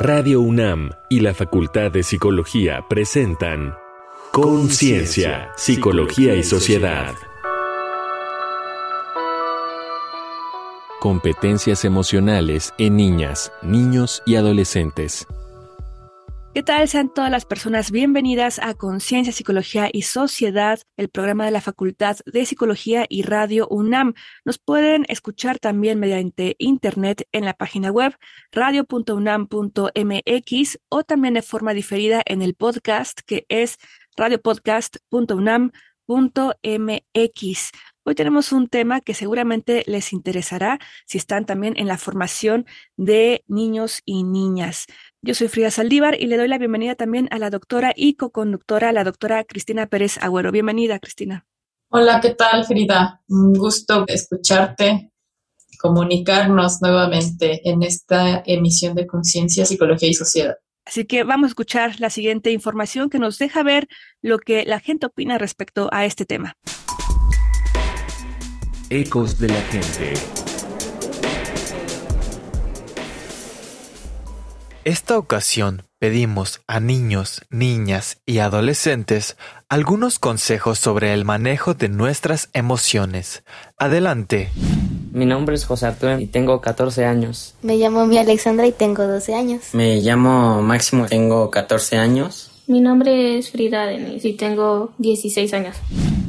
Radio UNAM y la Facultad de Psicología presentan Conciencia, Psicología y Sociedad. Competencias emocionales en niñas, niños y adolescentes. ¿Qué tal? Sean todas las personas bienvenidas a Conciencia, Psicología y Sociedad, el programa de la Facultad de Psicología y Radio UNAM. Nos pueden escuchar también mediante Internet en la página web radio.unam.mx o también de forma diferida en el podcast que es radiopodcast.unam.mx. Hoy tenemos un tema que seguramente les interesará si están también en la formación de niños y niñas. Yo soy Frida Saldívar y le doy la bienvenida también a la doctora y co-conductora, la doctora Cristina Pérez Agüero. Bienvenida, Cristina. Hola, ¿qué tal, Frida? Un gusto escucharte, comunicarnos nuevamente en esta emisión de Conciencia, Psicología y Sociedad. Así que vamos a escuchar la siguiente información que nos deja ver lo que la gente opina respecto a este tema. Ecos de la gente. Esta ocasión pedimos a niños, niñas y adolescentes algunos consejos sobre el manejo de nuestras emociones. Adelante. Mi nombre es José Arturo y tengo 14 años. Me llamo mi Alexandra y tengo 12 años. Me llamo Máximo, tengo 14 años. Mi nombre es Frida Denis y tengo 16 años.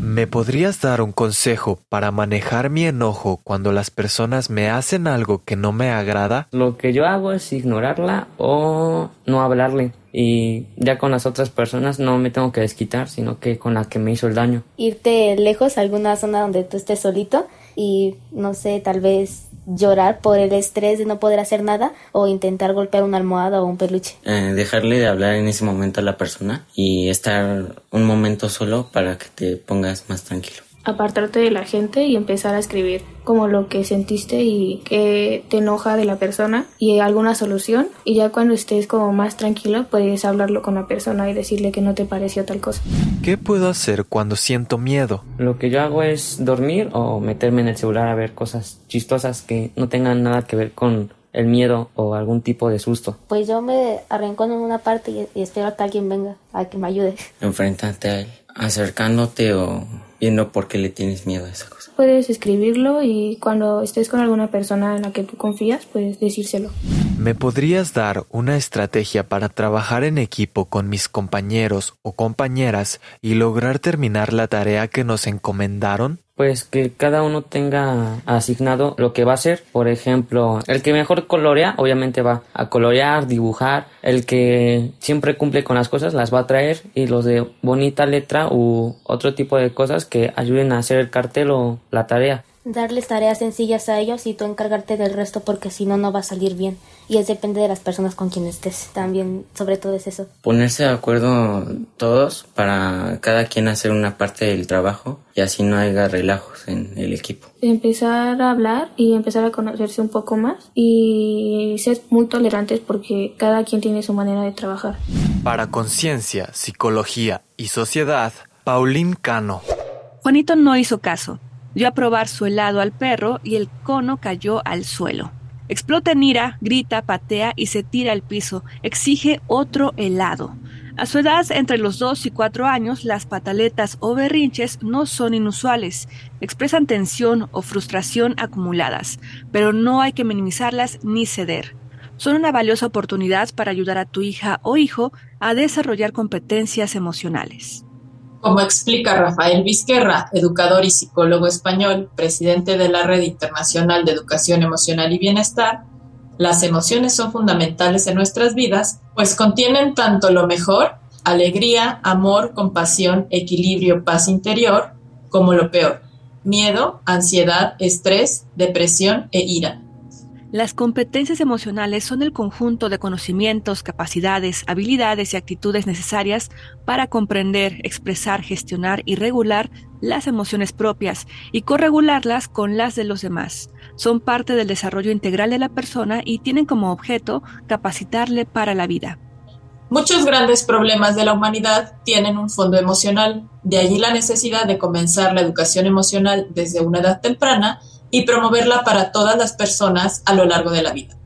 ¿Me podrías dar un consejo para manejar mi enojo cuando las personas me hacen algo que no me agrada? Lo que yo hago es ignorarla o no hablarle. Y ya con las otras personas no me tengo que desquitar, sino que con la que me hizo el daño. Irte lejos a alguna zona donde tú estés solito y no sé, tal vez llorar por el estrés de no poder hacer nada o intentar golpear una almohada o un peluche. Eh, dejarle de hablar en ese momento a la persona y estar un momento solo para que te pongas más tranquilo. Apartarte de la gente y empezar a escribir como lo que sentiste y que te enoja de la persona y alguna solución y ya cuando estés como más tranquilo puedes hablarlo con la persona y decirle que no te pareció tal cosa. ¿Qué puedo hacer cuando siento miedo? Lo que yo hago es dormir o meterme en el celular a ver cosas chistosas que no tengan nada que ver con el miedo o algún tipo de susto. Pues yo me arrancono en una parte y, y espero a que alguien venga a que me ayude. Enfréntate a él, acercándote o viendo por qué le tienes miedo a esa cosa. Puedes escribirlo y cuando estés con alguna persona en la que tú confías, puedes decírselo. ¿Me podrías dar una estrategia para trabajar en equipo con mis compañeros o compañeras y lograr terminar la tarea que nos encomendaron? Pues que cada uno tenga asignado lo que va a hacer. Por ejemplo, el que mejor colorea, obviamente va a colorear, dibujar. El que siempre cumple con las cosas, las va a traer. Y los de bonita letra u otro tipo de cosas que ayuden a hacer el cartel o la tarea. Darles tareas sencillas a ellos y tú encargarte del resto porque si no, no va a salir bien. Y es depende de las personas con quien estés. También, sobre todo es eso. Ponerse de acuerdo todos para cada quien hacer una parte del trabajo y así no haya relajos en el equipo. Empezar a hablar y empezar a conocerse un poco más y ser muy tolerantes porque cada quien tiene su manera de trabajar. Para Conciencia, Psicología y Sociedad, Paulín Cano. Juanito no hizo caso. Dio a probar su helado al perro y el cono cayó al suelo. Explota en ira, grita, patea y se tira al piso. Exige otro helado. A su edad, entre los 2 y 4 años, las pataletas o berrinches no son inusuales. Expresan tensión o frustración acumuladas, pero no hay que minimizarlas ni ceder. Son una valiosa oportunidad para ayudar a tu hija o hijo a desarrollar competencias emocionales. Como explica Rafael Vizquerra, educador y psicólogo español, presidente de la Red Internacional de Educación Emocional y Bienestar, las emociones son fundamentales en nuestras vidas, pues contienen tanto lo mejor, alegría, amor, compasión, equilibrio, paz interior, como lo peor, miedo, ansiedad, estrés, depresión e ira. Las competencias emocionales son el conjunto de conocimientos, capacidades, habilidades y actitudes necesarias para comprender, expresar, gestionar y regular las emociones propias y corregularlas con las de los demás. Son parte del desarrollo integral de la persona y tienen como objeto capacitarle para la vida. Muchos grandes problemas de la humanidad tienen un fondo emocional, de allí la necesidad de comenzar la educación emocional desde una edad temprana y promoverla para todas las personas a lo largo de la vida.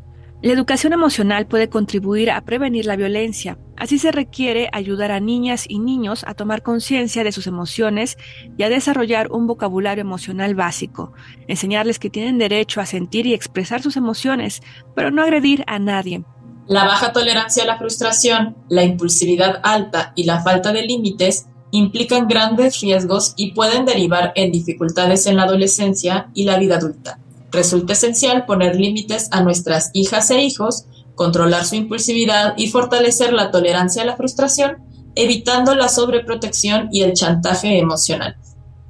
La educación emocional puede contribuir a prevenir la violencia. Así se requiere ayudar a niñas y niños a tomar conciencia de sus emociones y a desarrollar un vocabulario emocional básico, enseñarles que tienen derecho a sentir y expresar sus emociones, pero no agredir a nadie. La baja tolerancia a la frustración, la impulsividad alta y la falta de límites implican grandes riesgos y pueden derivar en dificultades en la adolescencia y la vida adulta. Resulta esencial poner límites a nuestras hijas e hijos, controlar su impulsividad y fortalecer la tolerancia a la frustración, evitando la sobreprotección y el chantaje emocional.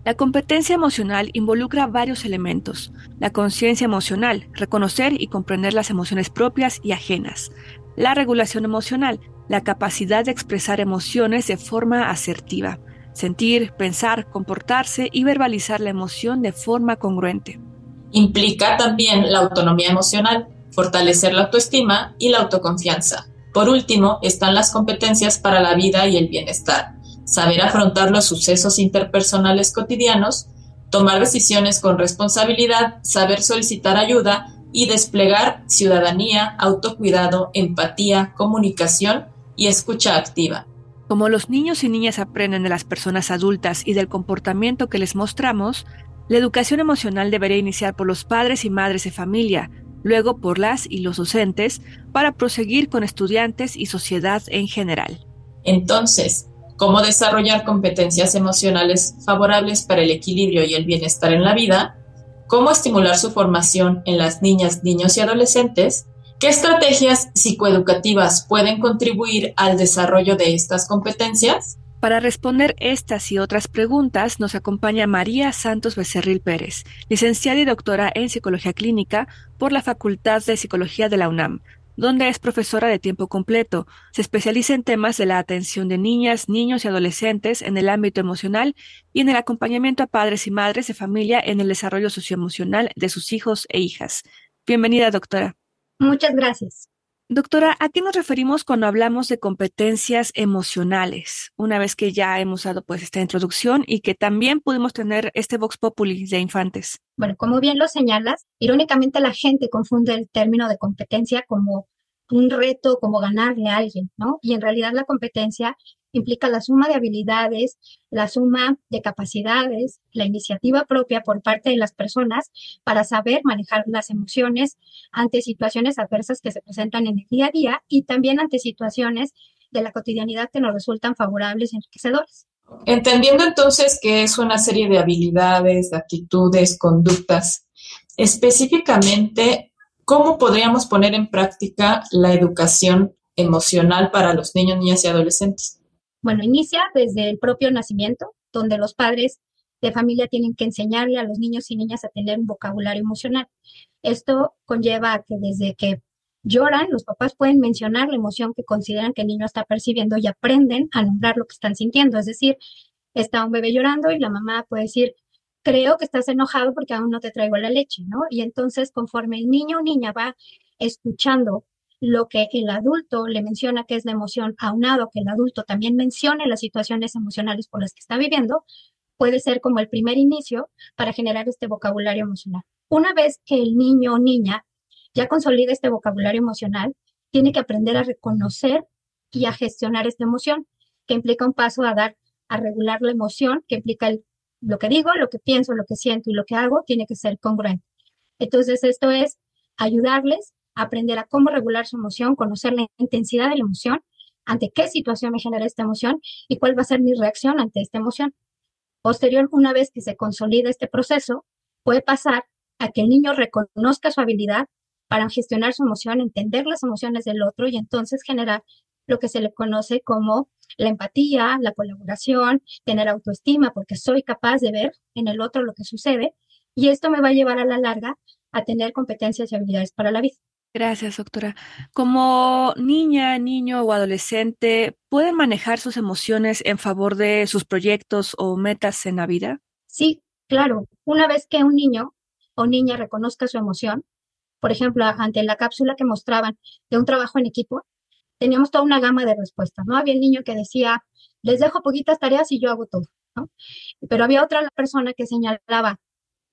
La competencia emocional involucra varios elementos. La conciencia emocional, reconocer y comprender las emociones propias y ajenas. La regulación emocional, la capacidad de expresar emociones de forma asertiva. Sentir, pensar, comportarse y verbalizar la emoción de forma congruente. Implica también la autonomía emocional, fortalecer la autoestima y la autoconfianza. Por último, están las competencias para la vida y el bienestar, saber afrontar los sucesos interpersonales cotidianos, tomar decisiones con responsabilidad, saber solicitar ayuda y desplegar ciudadanía, autocuidado, empatía, comunicación y escucha activa. Como los niños y niñas aprenden de las personas adultas y del comportamiento que les mostramos, la educación emocional debería iniciar por los padres y madres de familia, luego por las y los docentes, para proseguir con estudiantes y sociedad en general. Entonces, ¿cómo desarrollar competencias emocionales favorables para el equilibrio y el bienestar en la vida? ¿Cómo estimular su formación en las niñas, niños y adolescentes? ¿Qué estrategias psicoeducativas pueden contribuir al desarrollo de estas competencias? Para responder estas y otras preguntas nos acompaña María Santos Becerril Pérez, licenciada y doctora en Psicología Clínica por la Facultad de Psicología de la UNAM, donde es profesora de tiempo completo. Se especializa en temas de la atención de niñas, niños y adolescentes en el ámbito emocional y en el acompañamiento a padres y madres de familia en el desarrollo socioemocional de sus hijos e hijas. Bienvenida, doctora. Muchas gracias. Doctora, ¿a qué nos referimos cuando hablamos de competencias emocionales? Una vez que ya hemos dado pues esta introducción y que también pudimos tener este Vox Populi de infantes. Bueno, como bien lo señalas, irónicamente la gente confunde el término de competencia como un reto, como ganarle a alguien, ¿no? Y en realidad la competencia implica la suma de habilidades, la suma de capacidades, la iniciativa propia por parte de las personas para saber manejar las emociones ante situaciones adversas que se presentan en el día a día y también ante situaciones de la cotidianidad que nos resultan favorables y enriquecedoras. Entendiendo entonces que es una serie de habilidades, de actitudes, conductas, específicamente, ¿cómo podríamos poner en práctica la educación emocional para los niños, niñas y adolescentes? Bueno, inicia desde el propio nacimiento, donde los padres de familia tienen que enseñarle a los niños y niñas a tener un vocabulario emocional. Esto conlleva que desde que lloran, los papás pueden mencionar la emoción que consideran que el niño está percibiendo y aprenden a nombrar lo que están sintiendo. Es decir, está un bebé llorando y la mamá puede decir, creo que estás enojado porque aún no te traigo la leche, ¿no? Y entonces, conforme el niño o niña va escuchando lo que el adulto le menciona que es la emoción, aunado que el adulto también mencione las situaciones emocionales por las que está viviendo, puede ser como el primer inicio para generar este vocabulario emocional. Una vez que el niño o niña ya consolida este vocabulario emocional, tiene que aprender a reconocer y a gestionar esta emoción, que implica un paso a dar, a regular la emoción, que implica lo que digo, lo que pienso, lo que siento y lo que hago, tiene que ser congruente. Entonces, esto es ayudarles aprender a cómo regular su emoción, conocer la intensidad de la emoción, ante qué situación me genera esta emoción y cuál va a ser mi reacción ante esta emoción. Posterior, una vez que se consolida este proceso, puede pasar a que el niño reconozca su habilidad para gestionar su emoción, entender las emociones del otro y entonces generar lo que se le conoce como la empatía, la colaboración, tener autoestima, porque soy capaz de ver en el otro lo que sucede y esto me va a llevar a la larga a tener competencias y habilidades para la vida. Gracias, doctora. Como niña, niño o adolescente, ¿pueden manejar sus emociones en favor de sus proyectos o metas en la vida? Sí, claro. Una vez que un niño o niña reconozca su emoción, por ejemplo, ante la cápsula que mostraban de un trabajo en equipo, teníamos toda una gama de respuestas, ¿no? Había el niño que decía, les dejo poquitas tareas y yo hago todo, ¿no? Pero había otra persona que señalaba,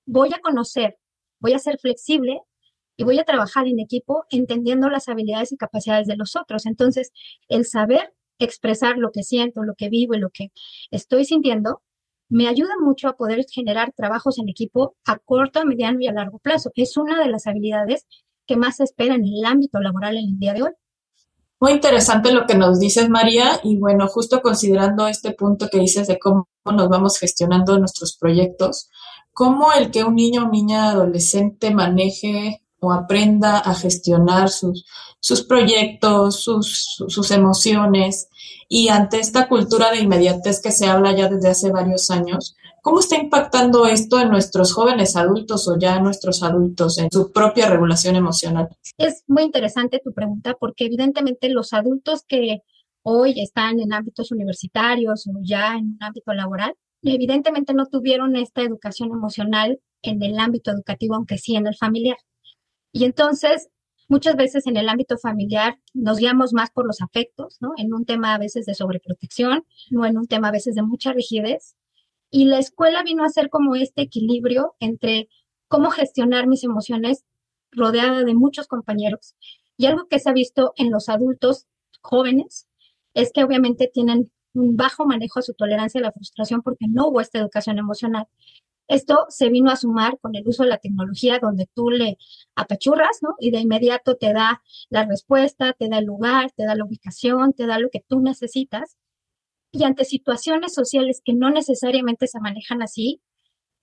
voy a conocer, voy a ser flexible y voy a trabajar en equipo entendiendo las habilidades y capacidades de los otros. Entonces, el saber expresar lo que siento, lo que vivo y lo que estoy sintiendo, me ayuda mucho a poder generar trabajos en equipo a corto, mediano y a largo plazo. Es una de las habilidades que más se espera en el ámbito laboral en el día de hoy. Muy interesante lo que nos dices, María, y bueno, justo considerando este punto que dices de cómo nos vamos gestionando nuestros proyectos, cómo el que un niño o niña adolescente maneje o aprenda a gestionar sus, sus proyectos, sus, sus emociones, y ante esta cultura de inmediatez que se habla ya desde hace varios años, ¿cómo está impactando esto en nuestros jóvenes adultos o ya nuestros adultos en su propia regulación emocional? Es muy interesante tu pregunta porque evidentemente los adultos que hoy están en ámbitos universitarios o ya en un ámbito laboral, evidentemente no tuvieron esta educación emocional en el ámbito educativo, aunque sí en el familiar. Y entonces Muchas veces en el ámbito familiar nos guiamos más por los afectos, ¿no? En un tema a veces de sobreprotección, no en un tema a veces de mucha rigidez. Y la escuela vino a ser como este equilibrio entre cómo gestionar mis emociones rodeada de muchos compañeros. Y algo que se ha visto en los adultos jóvenes es que obviamente tienen un bajo manejo a su tolerancia a la frustración porque no hubo esta educación emocional. Esto se vino a sumar con el uso de la tecnología donde tú le apachurras, ¿no? Y de inmediato te da la respuesta, te da el lugar, te da la ubicación, te da lo que tú necesitas. Y ante situaciones sociales que no necesariamente se manejan así,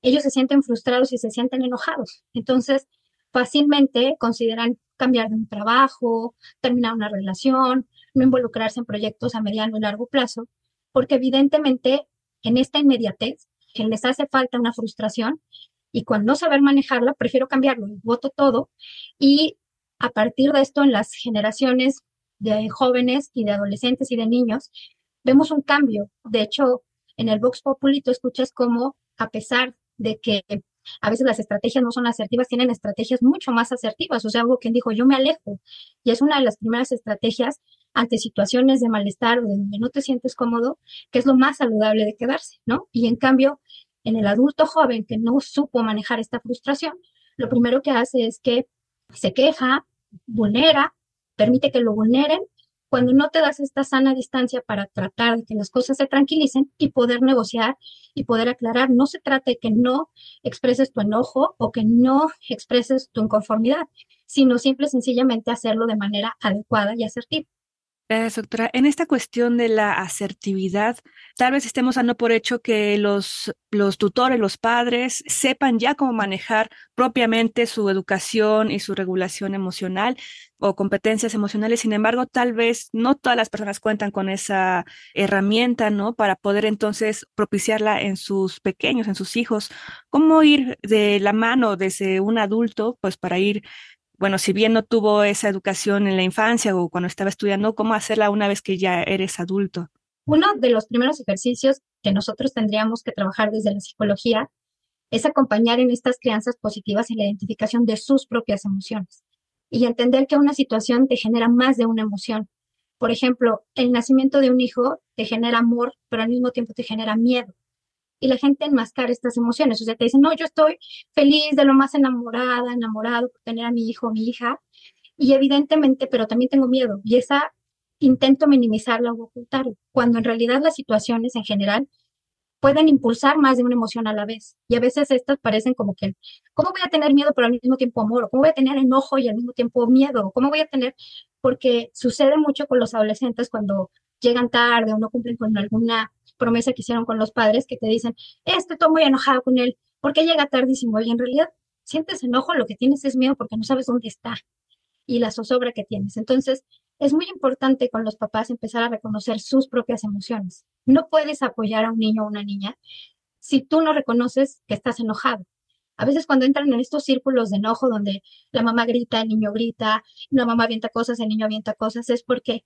ellos se sienten frustrados y se sienten enojados. Entonces, fácilmente consideran cambiar de un trabajo, terminar una relación, no involucrarse en proyectos a mediano y largo plazo, porque evidentemente en esta inmediatez les hace falta una frustración y cuando no saber manejarla, prefiero cambiarlo, voto todo y a partir de esto en las generaciones de jóvenes y de adolescentes y de niños, vemos un cambio. De hecho, en el Vox Populi tú escuchas cómo, a pesar de que a veces las estrategias no son asertivas, tienen estrategias mucho más asertivas. O sea, algo que dijo, yo me alejo. Y es una de las primeras estrategias ante situaciones de malestar o de donde no te sientes cómodo, que es lo más saludable de quedarse, ¿no? Y en cambio, en el adulto joven que no supo manejar esta frustración, lo primero que hace es que se queja, vulnera, permite que lo vulneren, cuando no te das esta sana distancia para tratar de que las cosas se tranquilicen y poder negociar y poder aclarar, no se trata de que no expreses tu enojo o que no expreses tu inconformidad, sino simple y sencillamente hacerlo de manera adecuada y asertiva. Doctora. En esta cuestión de la asertividad, tal vez estemos dando por hecho que los, los tutores, los padres, sepan ya cómo manejar propiamente su educación y su regulación emocional o competencias emocionales. Sin embargo, tal vez no todas las personas cuentan con esa herramienta, ¿no? Para poder entonces propiciarla en sus pequeños, en sus hijos. ¿Cómo ir de la mano desde un adulto, pues para ir bueno, si bien no tuvo esa educación en la infancia o cuando estaba estudiando, ¿cómo hacerla una vez que ya eres adulto? Uno de los primeros ejercicios que nosotros tendríamos que trabajar desde la psicología es acompañar en estas crianzas positivas en la identificación de sus propias emociones y entender que una situación te genera más de una emoción. Por ejemplo, el nacimiento de un hijo te genera amor, pero al mismo tiempo te genera miedo y la gente enmascara estas emociones. O sea, te dicen, no, yo estoy feliz de lo más enamorada, enamorado por tener a mi hijo, mi hija, y evidentemente, pero también tengo miedo, y esa intento minimizarla o ocultarla, cuando en realidad las situaciones en general pueden impulsar más de una emoción a la vez. Y a veces estas parecen como que, ¿cómo voy a tener miedo pero al mismo tiempo amor? ¿Cómo voy a tener enojo y al mismo tiempo miedo? ¿Cómo voy a tener? Porque sucede mucho con los adolescentes cuando llegan tarde o no cumplen con alguna promesa que hicieron con los padres que te dicen, este estoy muy enojado con él, ¿por qué llega tardísimo? Y en realidad sientes enojo, lo que tienes es miedo porque no sabes dónde está y la zozobra que tienes. Entonces, es muy importante con los papás empezar a reconocer sus propias emociones. No puedes apoyar a un niño o una niña si tú no reconoces que estás enojado. A veces cuando entran en estos círculos de enojo donde la mamá grita, el niño grita, la mamá avienta cosas, el niño avienta cosas, es porque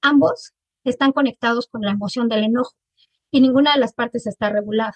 ambos están conectados con la emoción del enojo y ninguna de las partes está regulada.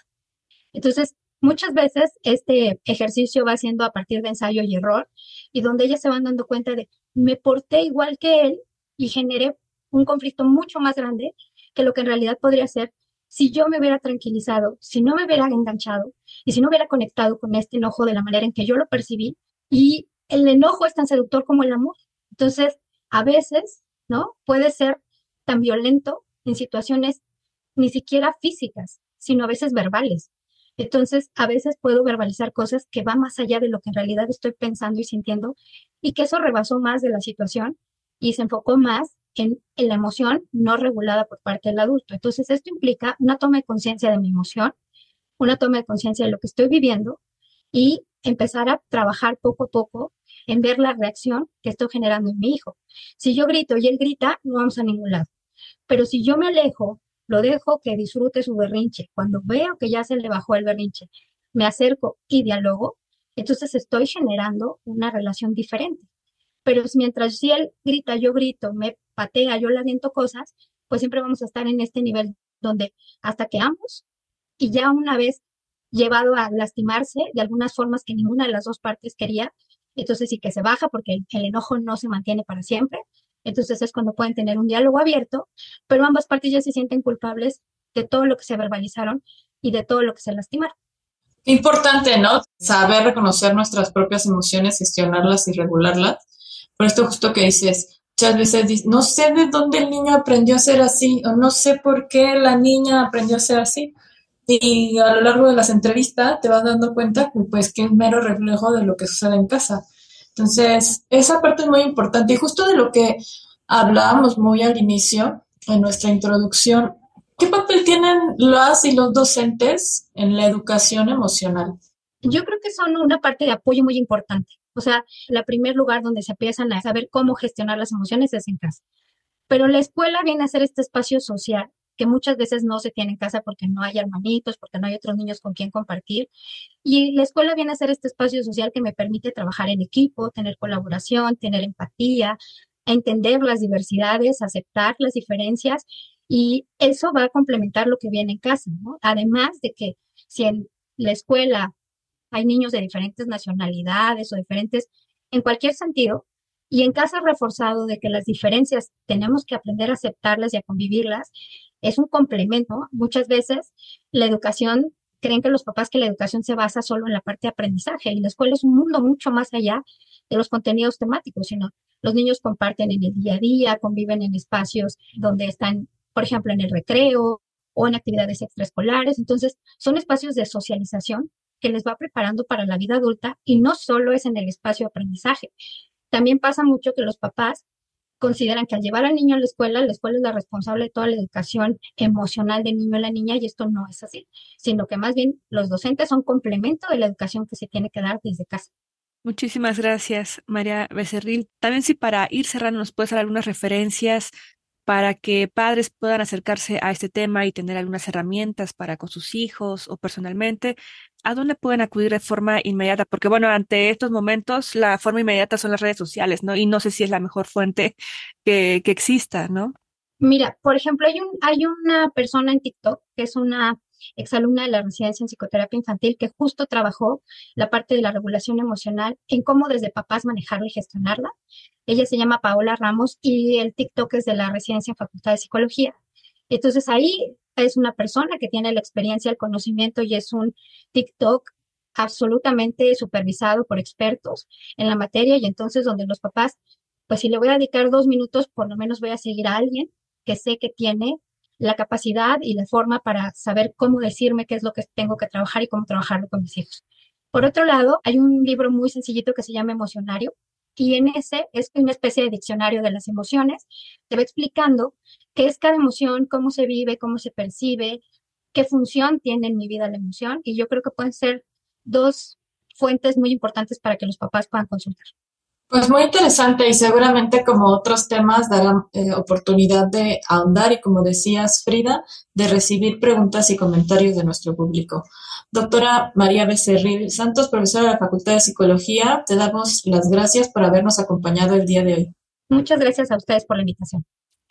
Entonces, muchas veces este ejercicio va siendo a partir de ensayo y error y donde ellas se van dando cuenta de, me porté igual que él y generé un conflicto mucho más grande que lo que en realidad podría ser si yo me hubiera tranquilizado, si no me hubiera enganchado y si no hubiera conectado con este enojo de la manera en que yo lo percibí y el enojo es tan seductor como el amor. Entonces, a veces, ¿no? Puede ser tan violento en situaciones ni siquiera físicas, sino a veces verbales. Entonces, a veces puedo verbalizar cosas que van más allá de lo que en realidad estoy pensando y sintiendo y que eso rebasó más de la situación y se enfocó más en, la emoción no regulada por parte del adulto. Entonces, esto implica una toma de conciencia de mi emoción, una toma de conciencia de lo que estoy viviendo y empezar a trabajar poco a poco en ver la reacción que estoy generando en mi hijo. Si yo grito y él grita, no vamos a ningún lado. Pero si yo me alejo lo dejo que disfrute su berrinche. Cuando veo que ya se le bajó el berrinche, me acerco y dialogo, entonces estoy generando una relación diferente. Pero mientras si él grita, yo grito, me patea, yo le aviento cosas, pues siempre vamos a estar en este nivel donde hasta que ambos, y ya una vez llevado a lastimarse de algunas formas que ninguna de las dos partes quería, entonces sí que se baja porque el enojo no se mantiene para siempre, entonces es cuando pueden tener un diálogo abierto, pero ambas partes ya se sienten culpables de todo lo que se verbalizaron y de todo lo que se lastimaron. Importante, ¿no? Saber reconocer nuestras propias emociones, gestionarlas y regularlas. Por esto justo que dices, muchas veces dices, no sé de dónde el niño aprendió a ser así o no sé por qué la niña aprendió a ser así. Y a lo largo de las entrevistas te vas dando cuenta pues que es mero reflejo de lo que sucede en casa. Entonces, esa parte es muy importante y justo de lo que hablábamos muy al inicio en nuestra introducción, ¿qué papel tienen las y los docentes en la educación emocional? Yo creo que son una parte de apoyo muy importante. O sea, el primer lugar donde se empiezan a saber cómo gestionar las emociones es en casa. Pero la escuela viene a ser este espacio social que muchas veces no se tiene en casa porque no hay hermanitos, porque no hay otros niños con quien compartir. Y la escuela viene a ser este espacio social que me permite trabajar en equipo, tener colaboración, tener empatía, entender las diversidades, aceptar las diferencias y eso va a complementar lo que viene en casa, ¿no? Además de que si en la escuela hay niños de diferentes nacionalidades o diferentes, en cualquier sentido, y en casa reforzado de que las diferencias tenemos que aprender a aceptarlas y a convivirlas, es un complemento. Muchas veces la educación, creen que los papás que la educación se basa solo en la parte de aprendizaje y la escuela es un mundo mucho más allá de los contenidos temáticos, sino los niños comparten en el día a día, conviven en espacios donde están, por ejemplo, en el recreo o en actividades extraescolares. Entonces, son espacios de socialización que les va preparando para la vida adulta y no solo es en el espacio de aprendizaje. También pasa mucho que los papás consideran que al llevar al niño a la escuela, la escuela es la responsable de toda la educación emocional del niño o la niña y esto no es así, sino que más bien los docentes son complemento de la educación que se tiene que dar desde casa. Muchísimas gracias, María Becerril. También si para ir cerrando nos puedes dar algunas referencias para que padres puedan acercarse a este tema y tener algunas herramientas para con sus hijos o personalmente, ¿a dónde pueden acudir de forma inmediata? Porque bueno, ante estos momentos la forma inmediata son las redes sociales, ¿no? Y no sé si es la mejor fuente que, que exista, ¿no? Mira, por ejemplo, hay, un, hay una persona en TikTok que es una exalumna de la residencia en psicoterapia infantil que justo trabajó la parte de la regulación emocional en cómo desde papás manejarla y gestionarla. Ella se llama Paola Ramos y el TikTok es de la residencia en Facultad de Psicología. Entonces ahí es una persona que tiene la experiencia, el conocimiento y es un TikTok absolutamente supervisado por expertos en la materia y entonces donde los papás, pues si le voy a dedicar dos minutos, por lo menos voy a seguir a alguien que sé que tiene la capacidad y la forma para saber cómo decirme qué es lo que tengo que trabajar y cómo trabajarlo con mis hijos. Por otro lado, hay un libro muy sencillito que se llama Emocionario y en ese es una especie de diccionario de las emociones. Te va explicando qué es cada emoción, cómo se vive, cómo se percibe, qué función tiene en mi vida la emoción. Y yo creo que pueden ser dos fuentes muy importantes para que los papás puedan consultar. Pues muy interesante y seguramente como otros temas darán eh, oportunidad de ahondar y como decías Frida, de recibir preguntas y comentarios de nuestro público. Doctora María Becerril Santos, profesora de la Facultad de Psicología, te damos las gracias por habernos acompañado el día de hoy. Muchas gracias a ustedes por la invitación.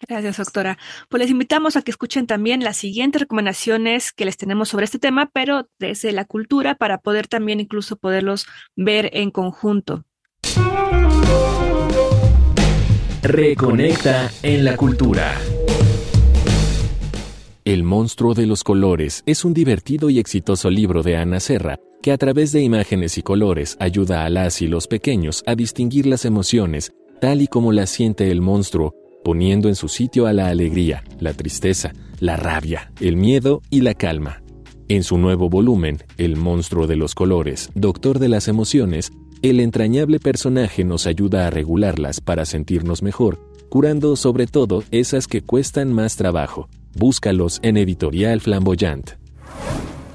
Gracias, doctora. Pues les invitamos a que escuchen también las siguientes recomendaciones que les tenemos sobre este tema, pero desde la cultura para poder también incluso poderlos ver en conjunto. Reconecta en la cultura. El monstruo de los colores es un divertido y exitoso libro de Ana Serra que a través de imágenes y colores ayuda a las y los pequeños a distinguir las emociones tal y como las siente el monstruo, poniendo en su sitio a la alegría, la tristeza, la rabia, el miedo y la calma. En su nuevo volumen, El monstruo de los colores, Doctor de las Emociones, el entrañable personaje nos ayuda a regularlas para sentirnos mejor, curando sobre todo esas que cuestan más trabajo. Búscalos en Editorial Flamboyant.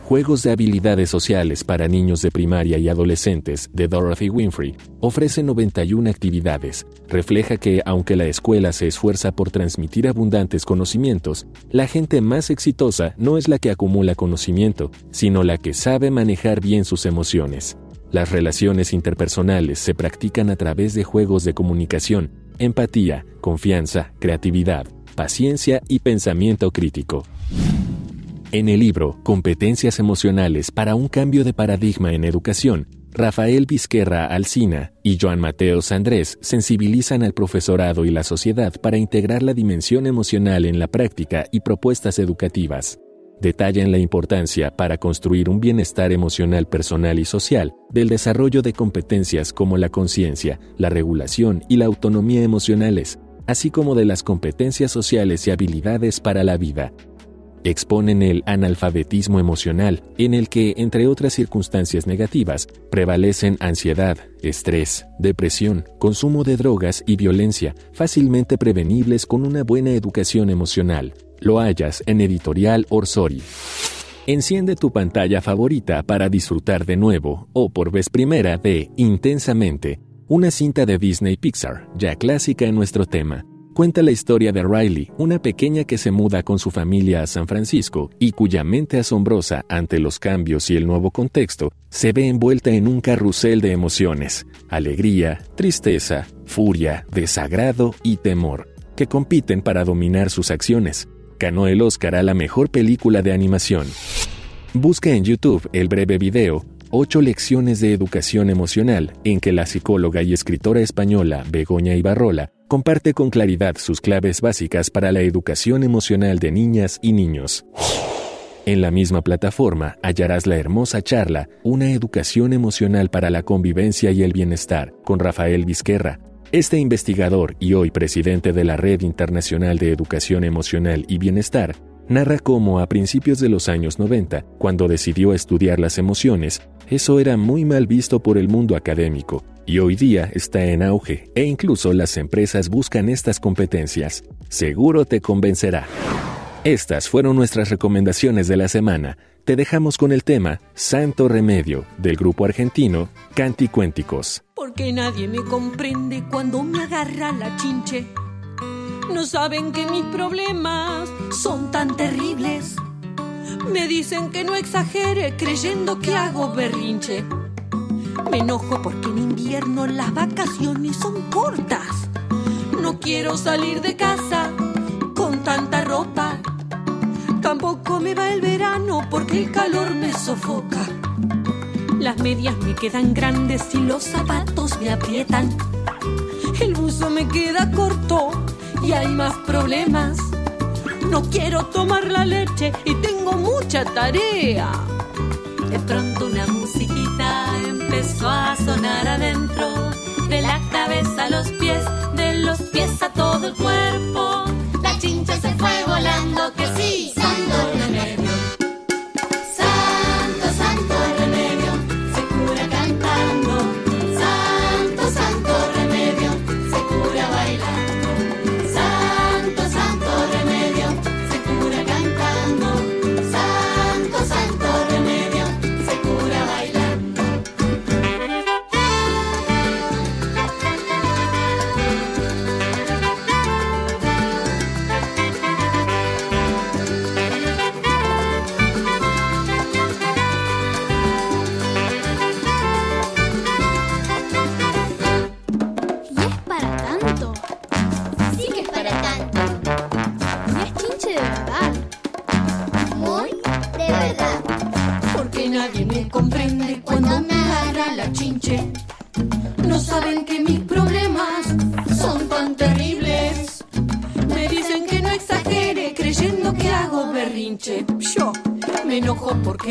Juegos de habilidades sociales para niños de primaria y adolescentes de Dorothy Winfrey ofrece 91 actividades. Refleja que, aunque la escuela se esfuerza por transmitir abundantes conocimientos, la gente más exitosa no es la que acumula conocimiento, sino la que sabe manejar bien sus emociones. Las relaciones interpersonales se practican a través de juegos de comunicación, empatía, confianza, creatividad, paciencia y pensamiento crítico. En el libro Competencias emocionales para un cambio de paradigma en educación, Rafael Vizquerra Alcina y Joan Mateos Andrés sensibilizan al profesorado y la sociedad para integrar la dimensión emocional en la práctica y propuestas educativas. Detallan la importancia para construir un bienestar emocional personal y social del desarrollo de competencias como la conciencia, la regulación y la autonomía emocionales, así como de las competencias sociales y habilidades para la vida, exponen el analfabetismo emocional, en el que, entre otras circunstancias negativas, prevalecen ansiedad, estrés, depresión, consumo de drogas y violencia, fácilmente prevenibles con una buena educación emocional. Lo hallas en Editorial Orsori. Enciende tu pantalla favorita para disfrutar de nuevo, o por vez primera, de Intensamente, una cinta de Disney Pixar, ya clásica en nuestro tema cuenta la historia de Riley, una pequeña que se muda con su familia a San Francisco y cuya mente asombrosa ante los cambios y el nuevo contexto se ve envuelta en un carrusel de emociones, alegría, tristeza, furia, desagrado y temor, que compiten para dominar sus acciones. Ganó el Oscar a la mejor película de animación. Busca en YouTube el breve video Ocho lecciones de educación emocional en que la psicóloga y escritora española Begoña Ibarrola comparte con claridad sus claves básicas para la educación emocional de niñas y niños. En la misma plataforma hallarás la hermosa charla Una educación emocional para la convivencia y el bienestar con Rafael Vizquerra. Este investigador y hoy presidente de la Red Internacional de Educación Emocional y Bienestar narra cómo a principios de los años 90, cuando decidió estudiar las emociones, eso era muy mal visto por el mundo académico, y hoy día está en auge, e incluso las empresas buscan estas competencias. Seguro te convencerá. Estas fueron nuestras recomendaciones de la semana. Te dejamos con el tema Santo Remedio del grupo argentino Canticuénticos. Porque nadie me comprende cuando me agarra la chinche no saben que mis problemas son tan terribles. Me dicen que no exagere creyendo que hago berrinche. Me enojo porque en invierno las vacaciones son cortas. No quiero salir de casa con tanta ropa. Tampoco me va el verano porque el calor me sofoca. Las medias me quedan grandes y los zapatos me aprietan. El buzo me queda corto y hay más problemas. No quiero tomar la leche y tengo mucha tarea. De pronto una musiquita empezó a sonar adentro, de la cabeza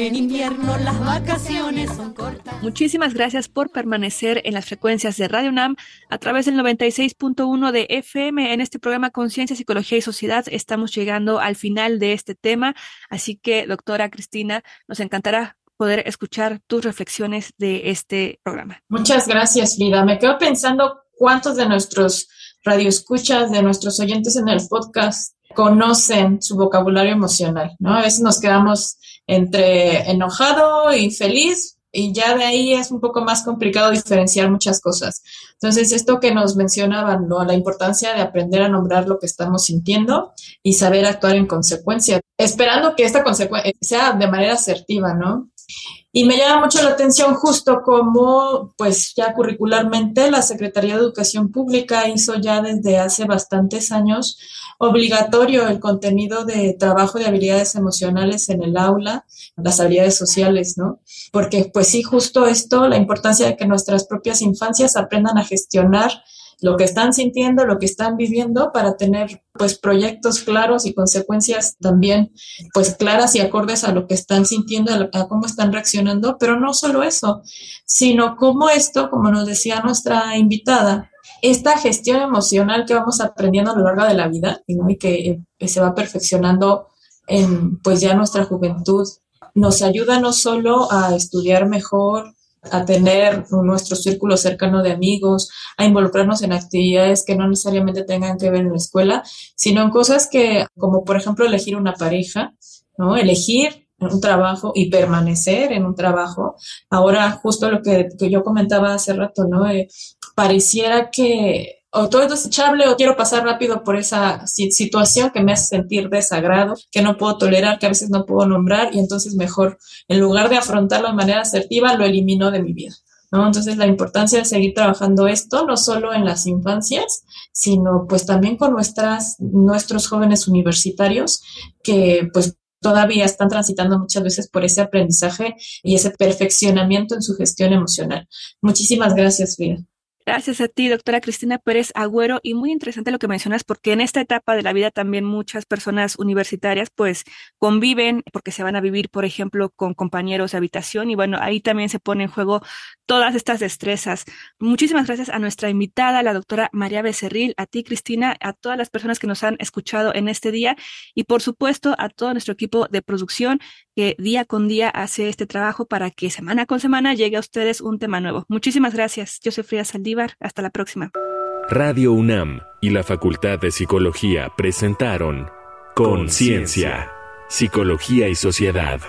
en invierno las vacaciones son cortas. Muchísimas gracias por permanecer en las frecuencias de Radio UNAM a través del 96.1 de FM en este programa Conciencia, Psicología y Sociedad. Estamos llegando al final de este tema, así que doctora Cristina, nos encantará poder escuchar tus reflexiones de este programa. Muchas gracias, Frida. Me quedo pensando cuántos de nuestros radioescuchas, de nuestros oyentes en el podcast conocen su vocabulario emocional, ¿no? A veces nos quedamos entre enojado y feliz y ya de ahí es un poco más complicado diferenciar muchas cosas. Entonces, esto que nos mencionaban, ¿no? La importancia de aprender a nombrar lo que estamos sintiendo y saber actuar en consecuencia, esperando que esta consecuencia sea de manera asertiva, ¿no? Y me llama mucho la atención justo como, pues ya curricularmente, la Secretaría de Educación Pública hizo ya desde hace bastantes años obligatorio el contenido de trabajo de habilidades emocionales en el aula, las habilidades sociales, ¿no? Porque pues sí, justo esto, la importancia de que nuestras propias infancias aprendan a gestionar lo que están sintiendo, lo que están viviendo para tener pues proyectos claros y consecuencias también pues claras y acordes a lo que están sintiendo, a, cómo están reaccionando, pero no solo eso, sino cómo esto, como nos decía nuestra invitada, esta gestión emocional que vamos aprendiendo a lo largo de la vida y que eh, se va perfeccionando en pues ya nuestra juventud, nos ayuda no solo a estudiar mejor, a tener nuestro círculo cercano de amigos, a involucrarnos en actividades que no necesariamente tengan que ver en la escuela, sino en cosas que, como por ejemplo elegir una pareja, ¿no? Elegir un trabajo y permanecer en un trabajo. Ahora, justo lo que, yo comentaba hace rato, ¿no? Eh, pareciera que o todo es desechable o quiero pasar rápido por esa situación que me hace sentir desagrado, que no puedo tolerar, que a veces no puedo nombrar y entonces mejor, en lugar de afrontarlo de manera asertiva, lo elimino de mi vida. Entonces la importancia de seguir trabajando esto, no solo en las infancias, sino pues también con nuestras, nuestros jóvenes universitarios que pues todavía están transitando muchas veces por ese aprendizaje y ese perfeccionamiento en su gestión emocional. Muchísimas gracias, Frida. Gracias a ti, doctora Cristina Pérez Agüero. Y muy interesante lo que mencionas, porque en esta etapa de la vida también muchas personas universitarias pues conviven porque se van a vivir, por ejemplo, con compañeros de habitación. Y bueno, ahí también se pone en juego todas estas destrezas. Muchísimas gracias a nuestra invitada, la doctora María Becerril, a ti, Cristina, a todas las personas que nos han escuchado en este día y por supuesto a todo nuestro equipo de producción que día con día hace este trabajo para que semana con semana llegue a ustedes un tema nuevo. Muchísimas gracias. Yo soy Frida Saldívar. Hasta la próxima. Radio UNAM y la Facultad de Psicología presentaron Conciencia, Psicología y Sociedad.